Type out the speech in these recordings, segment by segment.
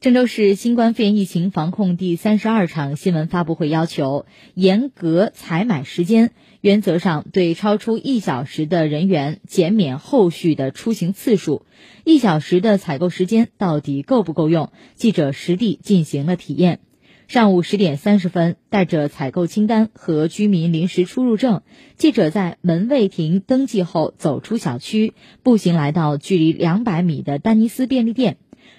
郑州市新冠肺炎疫情防控第三十二场新闻发布会要求，严格采买时间，原则上对超出一小时的人员减免后续的出行次数。一小时的采购时间到底够不够用？记者实地进行了体验。上午十点三十分，带着采购清单和居民临时出入证，记者在门卫亭登记后走出小区，步行来到距离两百米的丹尼斯便利店。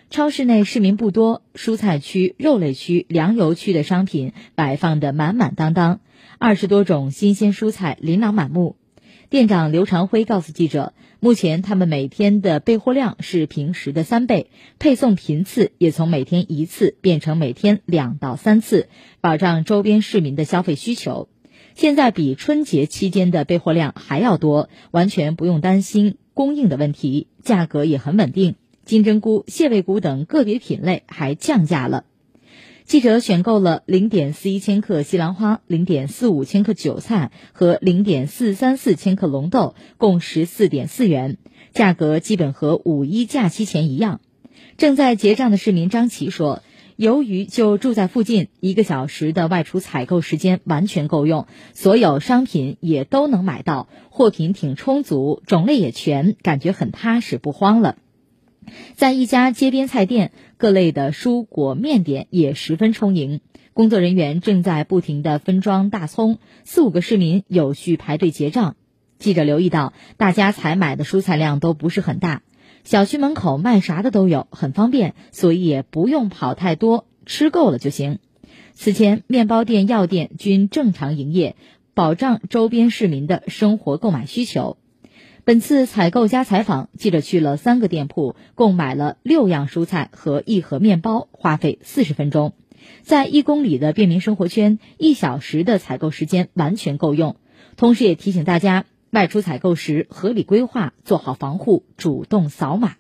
超市内市民不多，蔬菜区、肉类区、粮油区的商品摆放的满满当当，二十多种新鲜蔬菜琳琅满目。店长刘长辉告诉记者，目前他们每天的备货量是平时的三倍，配送频次也从每天一次变成每天两到三次，保障周边市民的消费需求。现在比春节期间的备货量还要多，完全不用担心供应的问题，价格也很稳定。金针菇、蟹味菇等个别品类还降价了。记者选购了零点四一千克西兰花、零点四五千克韭菜和零点四三四千克龙豆，共十四点四元，价格基本和五一假期前一样。正在结账的市民张琪说：“由于就住在附近，一个小时的外出采购时间完全够用，所有商品也都能买到，货品挺充足，种类也全，感觉很踏实，不慌了。”在一家街边菜店，各类的蔬果面点也十分充盈。工作人员正在不停地分装大葱，四五个市民有序排队结账。记者留意到，大家采买的蔬菜量都不是很大。小区门口卖啥的都有，很方便，所以也不用跑太多，吃够了就行。此前，面包店、药店均正常营业，保障周边市民的生活购买需求。本次采购加采访，记者去了三个店铺，共买了六样蔬菜和一盒面包，花费四十分钟。在一公里的便民生活圈，一小时的采购时间完全够用。同时也提醒大家，外出采购时合理规划，做好防护，主动扫码。